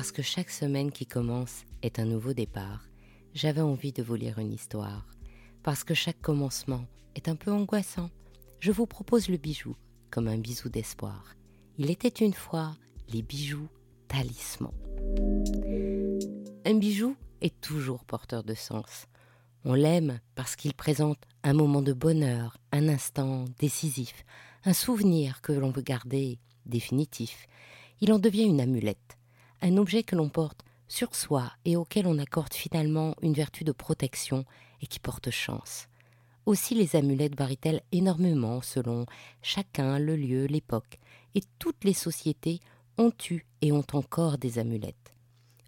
Parce que chaque semaine qui commence est un nouveau départ, j'avais envie de vous lire une histoire. Parce que chaque commencement est un peu angoissant, je vous propose le bijou comme un bisou d'espoir. Il était une fois les bijoux talismans. Un bijou est toujours porteur de sens. On l'aime parce qu'il présente un moment de bonheur, un instant décisif, un souvenir que l'on veut garder définitif. Il en devient une amulette, un objet que l'on porte sur soi et auquel on accorde finalement une vertu de protection et qui porte chance. Aussi les amulettes varient-elles énormément selon chacun, le lieu, l'époque, et toutes les sociétés ont eu et ont encore des amulettes.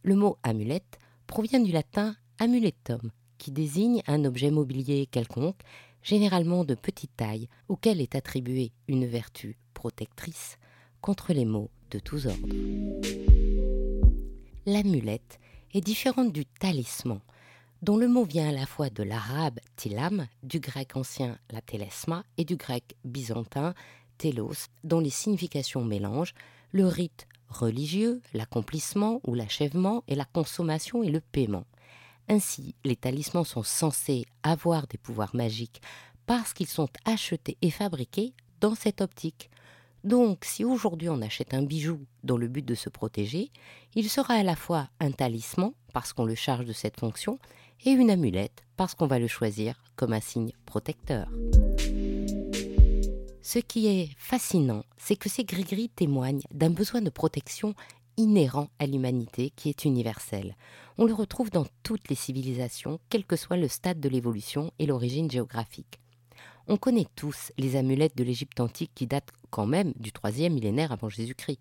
Le mot amulette provient du latin amuletum, qui désigne un objet mobilier quelconque, généralement de petite taille, auquel est attribuée une vertu protectrice contre les maux de tous ordres. L'amulette est différente du talisman, dont le mot vient à la fois de l'arabe tilam, du grec ancien la télesma et du grec byzantin telos, dont les significations mélangent le rite religieux, l'accomplissement ou l'achèvement et la consommation et le paiement. Ainsi, les talismans sont censés avoir des pouvoirs magiques parce qu'ils sont achetés et fabriqués dans cette optique. Donc, si aujourd'hui on achète un bijou dans le but de se protéger, il sera à la fois un talisman, parce qu'on le charge de cette fonction, et une amulette, parce qu'on va le choisir comme un signe protecteur. Ce qui est fascinant, c'est que ces gris-gris témoignent d'un besoin de protection inhérent à l'humanité qui est universel. On le retrouve dans toutes les civilisations, quel que soit le stade de l'évolution et l'origine géographique. On connaît tous les amulettes de l'Égypte antique qui datent quand même du troisième millénaire avant Jésus-Christ.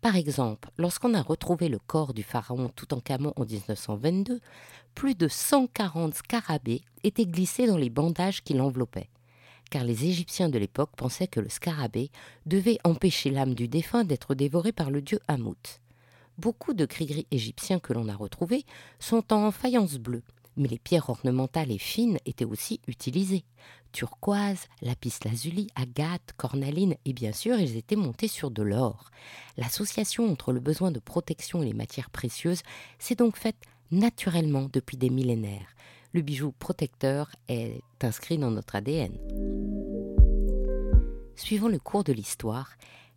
Par exemple, lorsqu'on a retrouvé le corps du pharaon Toutankhamon en 1922, plus de 140 scarabées étaient glissés dans les bandages qui l'enveloppaient. Car les Égyptiens de l'époque pensaient que le scarabée devait empêcher l'âme du défunt d'être dévorée par le dieu Hamout. Beaucoup de gris égyptiens que l'on a retrouvés sont en faïence bleue, mais les pierres ornementales et fines étaient aussi utilisées. Turquoise, lapis lazuli, agate, cornaline et bien sûr ils étaient montés sur de l'or. L'association entre le besoin de protection et les matières précieuses s'est donc faite naturellement depuis des millénaires. Le bijou protecteur est inscrit dans notre ADN. Suivant le cours de l'histoire,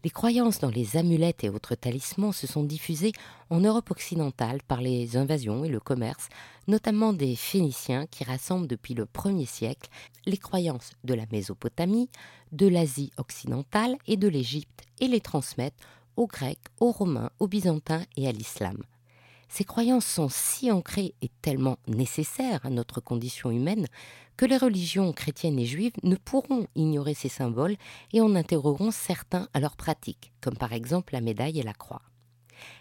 les croyances dans les amulettes et autres talismans se sont diffusées en Europe occidentale par les invasions et le commerce, notamment des Phéniciens qui rassemblent depuis le 1er siècle les croyances de la Mésopotamie, de l'Asie occidentale et de l'Égypte et les transmettent aux Grecs, aux Romains, aux Byzantins et à l'Islam. Ces croyances sont si ancrées et tellement nécessaires à notre condition humaine que les religions chrétiennes et juives ne pourront ignorer ces symboles et en interrogeront certains à leur pratique, comme par exemple la médaille et la croix.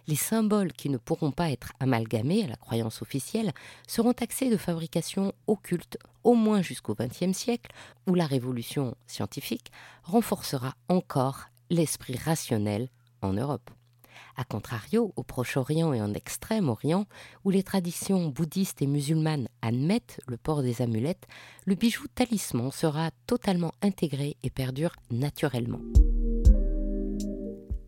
Les symboles qui ne pourront pas être amalgamés à la croyance officielle seront taxés de fabrication occulte au moins jusqu'au XXe siècle, où la révolution scientifique renforcera encore l'esprit rationnel en Europe. A contrario, au Proche-Orient et en Extrême-Orient, où les traditions bouddhistes et musulmanes admettent le port des amulettes, le bijou talisman sera totalement intégré et perdure naturellement.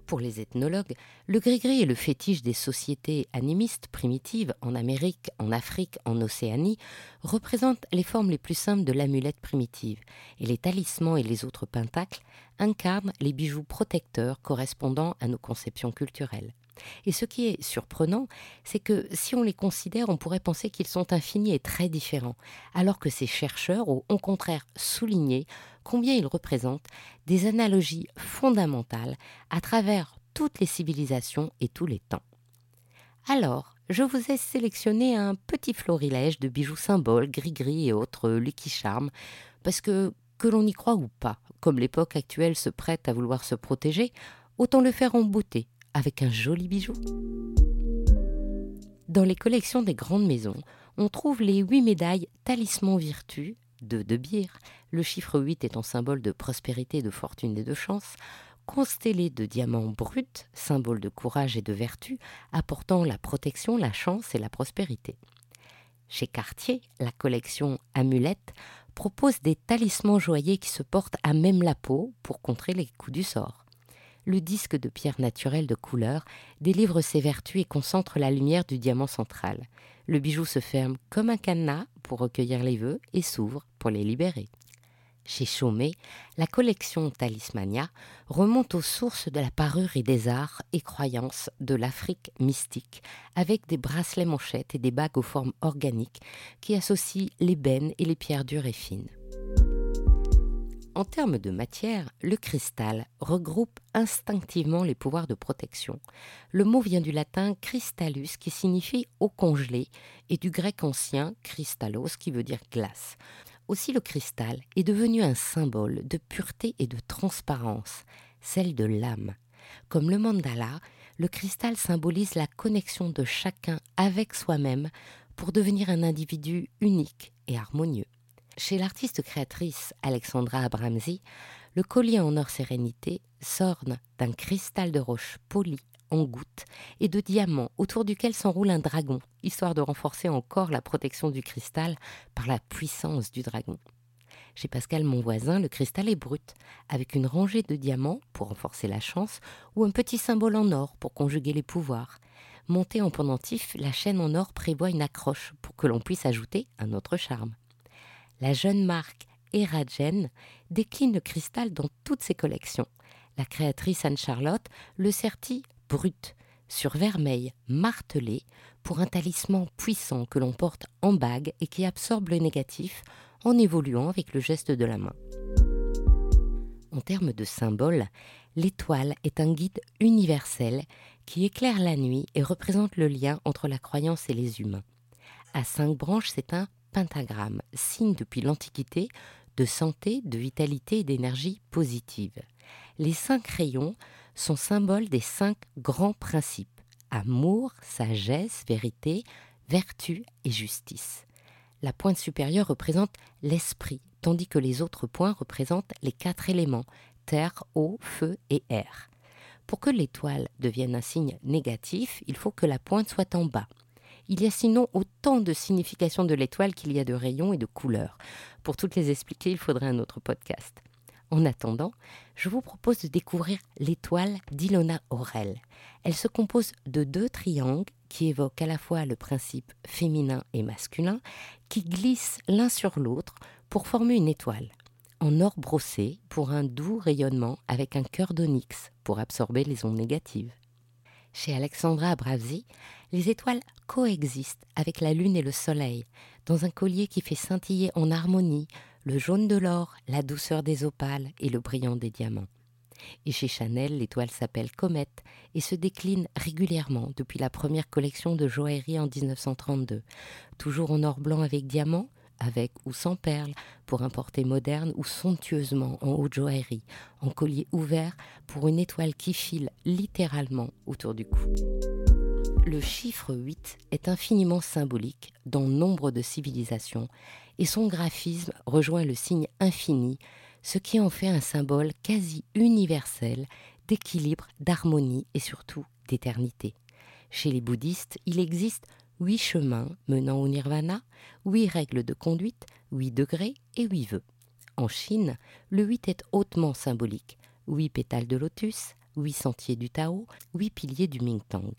Pour les ethnologues, le gris-gris est le fétiche des sociétés animistes primitives en Amérique, en Afrique, en Océanie, représente les formes les plus simples de l'amulette primitive, et les talismans et les autres pentacles incarnent les bijoux protecteurs correspondant à nos conceptions culturelles. Et ce qui est surprenant, c'est que si on les considère, on pourrait penser qu'ils sont infinis et très différents, alors que ces chercheurs ont au contraire souligné combien ils représentent des analogies fondamentales à travers toutes les civilisations et tous les temps. Alors, je vous ai sélectionné un petit florilège de bijoux symboles, gris-gris et autres Lucky Charm, parce que, que l'on y croit ou pas, comme l'époque actuelle se prête à vouloir se protéger, autant le faire en beauté avec un joli bijou. Dans les collections des grandes maisons, on trouve les huit médailles Talisman Virtu de De Beer, le chiffre 8 étant symbole de prospérité, de fortune et de chance, constellées de diamants bruts, symbole de courage et de vertu, apportant la protection, la chance et la prospérité. Chez Cartier, la collection Amulette propose des talismans joyeux qui se portent à même la peau pour contrer les coups du sort. Le disque de pierre naturelle de couleur délivre ses vertus et concentre la lumière du diamant central. Le bijou se ferme comme un cadenas pour recueillir les vœux et s'ouvre pour les libérer. Chez Chaumet, la collection Talismania remonte aux sources de la parure et des arts et croyances de l'Afrique mystique, avec des bracelets manchettes et des bagues aux formes organiques qui associent l'ébène et les pierres dures et fines. En termes de matière, le cristal regroupe instinctivement les pouvoirs de protection. Le mot vient du latin cristallus qui signifie eau congelée et du grec ancien kristallos qui veut dire glace. Aussi le cristal est devenu un symbole de pureté et de transparence, celle de l'âme. Comme le mandala, le cristal symbolise la connexion de chacun avec soi-même pour devenir un individu unique et harmonieux. Chez l'artiste créatrice Alexandra Abramsi, le collier en or sérénité s'orne d'un cristal de roche poli en gouttes et de diamants autour duquel s'enroule un dragon, histoire de renforcer encore la protection du cristal par la puissance du dragon. Chez Pascal mon voisin, le cristal est brut, avec une rangée de diamants pour renforcer la chance, ou un petit symbole en or pour conjuguer les pouvoirs. Montée en pendentif, la chaîne en or prévoit une accroche pour que l'on puisse ajouter un autre charme la jeune marque Eragen décline le cristal dans toutes ses collections. La créatrice Anne-Charlotte le sertit brut, sur vermeil martelé, pour un talisman puissant que l'on porte en bague et qui absorbe le négatif en évoluant avec le geste de la main. En termes de symbole, l'étoile est un guide universel qui éclaire la nuit et représente le lien entre la croyance et les humains. À cinq branches, c'est un pentagramme, signe depuis l'Antiquité de santé, de vitalité et d'énergie positive. Les cinq rayons sont symboles des cinq grands principes amour, sagesse, vérité, vertu et justice. La pointe supérieure représente l'esprit, tandis que les autres points représentent les quatre éléments terre, eau, feu et air. Pour que l'étoile devienne un signe négatif, il faut que la pointe soit en bas. Il y a sinon autant de significations de l'étoile qu'il y a de rayons et de couleurs. Pour toutes les expliquer, il faudrait un autre podcast. En attendant, je vous propose de découvrir l'étoile d'Ilona Aurel. Elle se compose de deux triangles qui évoquent à la fois le principe féminin et masculin, qui glissent l'un sur l'autre pour former une étoile. En or brossé pour un doux rayonnement avec un cœur d'onyx pour absorber les ondes négatives. Chez Alexandra Abravzi, les étoiles coexistent avec la lune et le soleil, dans un collier qui fait scintiller en harmonie le jaune de l'or, la douceur des opales et le brillant des diamants. Et chez Chanel, l'étoile s'appelle Comète et se décline régulièrement depuis la première collection de joaillerie en 1932, toujours en or blanc avec diamants, avec ou sans perles, pour un porté moderne ou somptueusement en haute joaillerie, en collier ouvert pour une étoile qui file littéralement autour du cou. Le chiffre 8 est infiniment symbolique dans nombre de civilisations et son graphisme rejoint le signe infini, ce qui en fait un symbole quasi universel d'équilibre, d'harmonie et surtout d'éternité. Chez les bouddhistes, il existe huit chemins menant au nirvana, huit règles de conduite, huit degrés et huit vœux. En Chine, le 8 est hautement symbolique. Huit pétales de lotus, huit sentiers du Tao, huit piliers du Mingtang.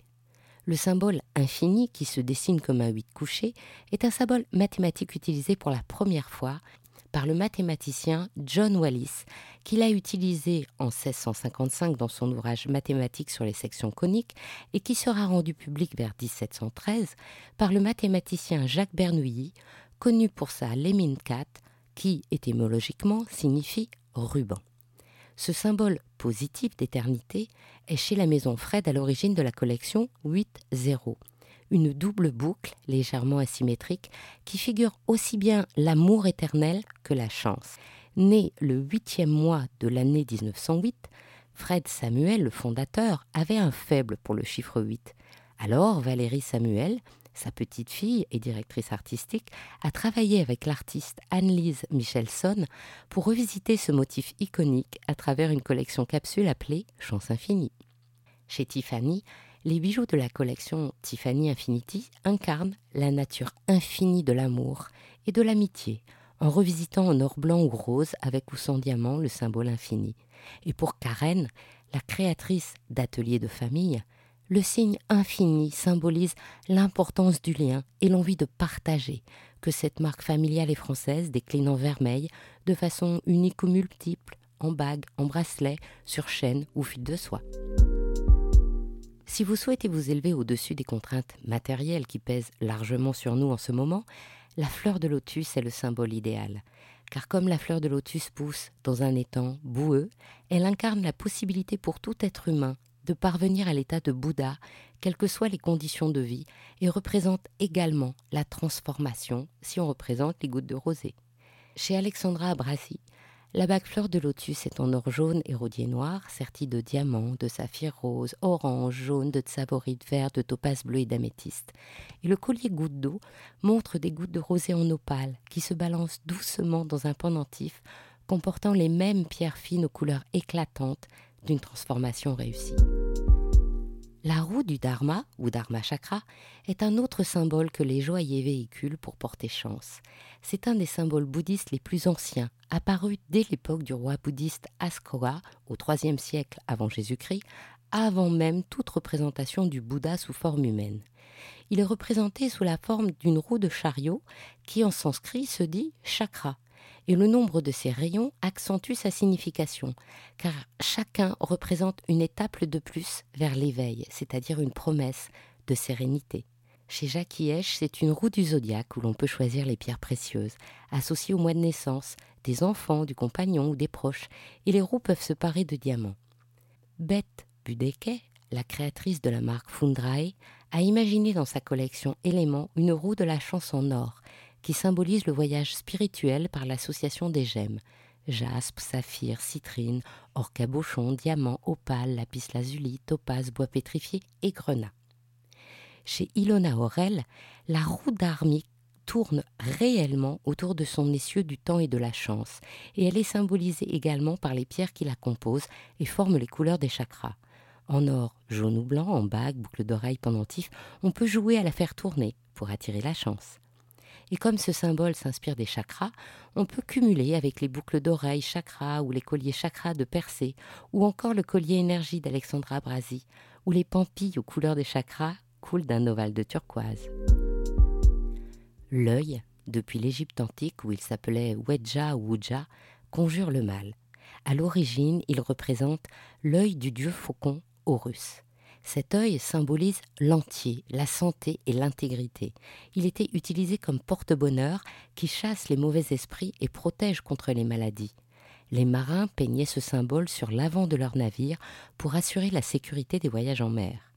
Le symbole infini, qui se dessine comme un 8 couché, est un symbole mathématique utilisé pour la première fois par le mathématicien John Wallis, qu'il a utilisé en 1655 dans son ouvrage Mathématiques sur les sections coniques et qui sera rendu public vers 1713 par le mathématicien Jacques Bernoulli, connu pour sa Lemminkat, qui étymologiquement signifie ruban. Ce symbole positif d'éternité est chez la maison Fred à l'origine de la collection 8-0, une double boucle légèrement asymétrique qui figure aussi bien l'amour éternel que la chance. Né le huitième mois de l'année 1908, Fred Samuel, le fondateur, avait un faible pour le chiffre 8. Alors Valérie Samuel sa petite fille et directrice artistique, a travaillé avec l'artiste Anne-Lise Michelson pour revisiter ce motif iconique à travers une collection capsule appelée Chance Infinie. Chez Tiffany, les bijoux de la collection Tiffany Infinity incarnent la nature infinie de l'amour et de l'amitié, en revisitant en or blanc ou rose avec ou sans diamant le symbole infini. Et pour Karen, la créatrice d'ateliers de famille, le signe infini symbolise l'importance du lien et l'envie de partager que cette marque familiale et française décline en vermeil de façon unique ou multiple, en bague, en bracelet, sur chaîne ou fil de soie. Si vous souhaitez vous élever au-dessus des contraintes matérielles qui pèsent largement sur nous en ce moment, la fleur de lotus est le symbole idéal. Car comme la fleur de lotus pousse dans un étang boueux, elle incarne la possibilité pour tout être humain de parvenir à l'état de Bouddha, quelles que soient les conditions de vie, et représente également la transformation si on représente les gouttes de rosée. Chez Alexandra Abrasi, la bague fleur de lotus est en or jaune et rodier noir, sertie de diamants, de saphirs roses, orange, jaune, de tsavorite vert, de topaz bleu et d'améthyste. Et le collier goutte d'eau montre des gouttes de rosée en opale qui se balancent doucement dans un pendentif comportant les mêmes pierres fines aux couleurs éclatantes d'une transformation réussie. La roue du Dharma, ou Dharma Chakra, est un autre symbole que les joailliers véhiculent pour porter chance. C'est un des symboles bouddhistes les plus anciens, apparu dès l'époque du roi bouddhiste Askoga, au IIIe siècle avant Jésus-Christ, avant même toute représentation du Bouddha sous forme humaine. Il est représenté sous la forme d'une roue de chariot qui en sanskrit se dit chakra, et le nombre de ces rayons accentue sa signification, car chacun représente une étape de plus vers l'éveil, c'est-à-dire une promesse de sérénité. Chez Hiech, c'est une roue du zodiaque où l'on peut choisir les pierres précieuses, associées au mois de naissance, des enfants, du compagnon ou des proches, et les roues peuvent se parer de diamants. Bette Budeke, la créatrice de la marque Fundrae, a imaginé dans sa collection Éléments une roue de la chance en or, qui symbolise le voyage spirituel par l'association des gemmes jaspe, saphir, citrine, or cabochon, diamant, opale, lapis lazuli, topaz, bois pétrifié et grenat. Chez Ilona Aurel, la roue d'Armi tourne réellement autour de son essieu du temps et de la chance, et elle est symbolisée également par les pierres qui la composent et forment les couleurs des chakras. En or, jaune ou blanc, en bague, boucle d'oreille, pendentif, on peut jouer à la faire tourner pour attirer la chance. Et comme ce symbole s'inspire des chakras, on peut cumuler avec les boucles d'oreilles chakras ou les colliers chakras de Persée, ou encore le collier énergie d'Alexandra Brasi, où les pampilles aux couleurs des chakras coulent d'un ovale de turquoise. L'œil, depuis l'Égypte antique où il s'appelait Wedja ou Uja, conjure le mal. À l'origine, il représente l'œil du dieu faucon Horus. Cet œil symbolise l'entier, la santé et l'intégrité. Il était utilisé comme porte-bonheur qui chasse les mauvais esprits et protège contre les maladies. Les marins peignaient ce symbole sur l'avant de leur navire pour assurer la sécurité des voyages en mer.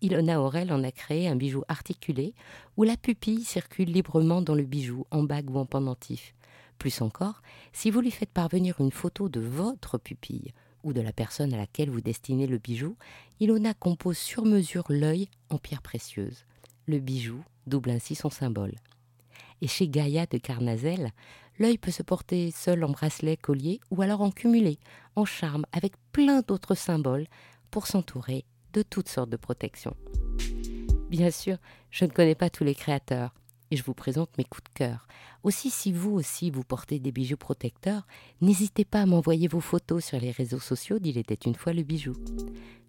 Ilona Aurel en a créé un bijou articulé où la pupille circule librement dans le bijou, en bague ou en pendentif. Plus encore, si vous lui faites parvenir une photo de votre pupille ou de la personne à laquelle vous destinez le bijou, Ilona compose sur mesure l'œil en pierre précieuse. Le bijou double ainsi son symbole. Et chez Gaïa de Carnazel, l'œil peut se porter seul en bracelet, collier ou alors en cumulé, en charme, avec plein d'autres symboles pour s'entourer de toutes sortes de protections. Bien sûr, je ne connais pas tous les créateurs, et je vous présente mes coups de cœur. Aussi, si vous aussi vous portez des bijoux protecteurs, n'hésitez pas à m'envoyer vos photos sur les réseaux sociaux d'Il était une fois le bijou.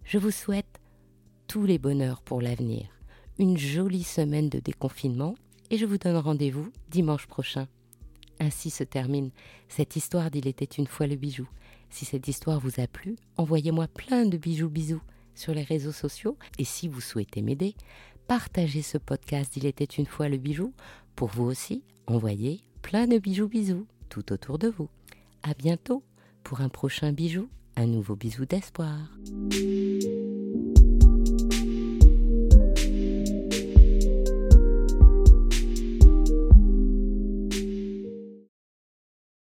Je vous souhaite tous les bonheurs pour l'avenir, une jolie semaine de déconfinement et je vous donne rendez-vous dimanche prochain. Ainsi se termine cette histoire d'Il était une fois le bijou. Si cette histoire vous a plu, envoyez-moi plein de bijoux bisous sur les réseaux sociaux et si vous souhaitez m'aider, partagez ce podcast Il était une fois le bijou. Pour vous aussi, envoyez plein de bijoux bisous tout autour de vous. À bientôt pour un prochain bijou, un nouveau bisou d'espoir.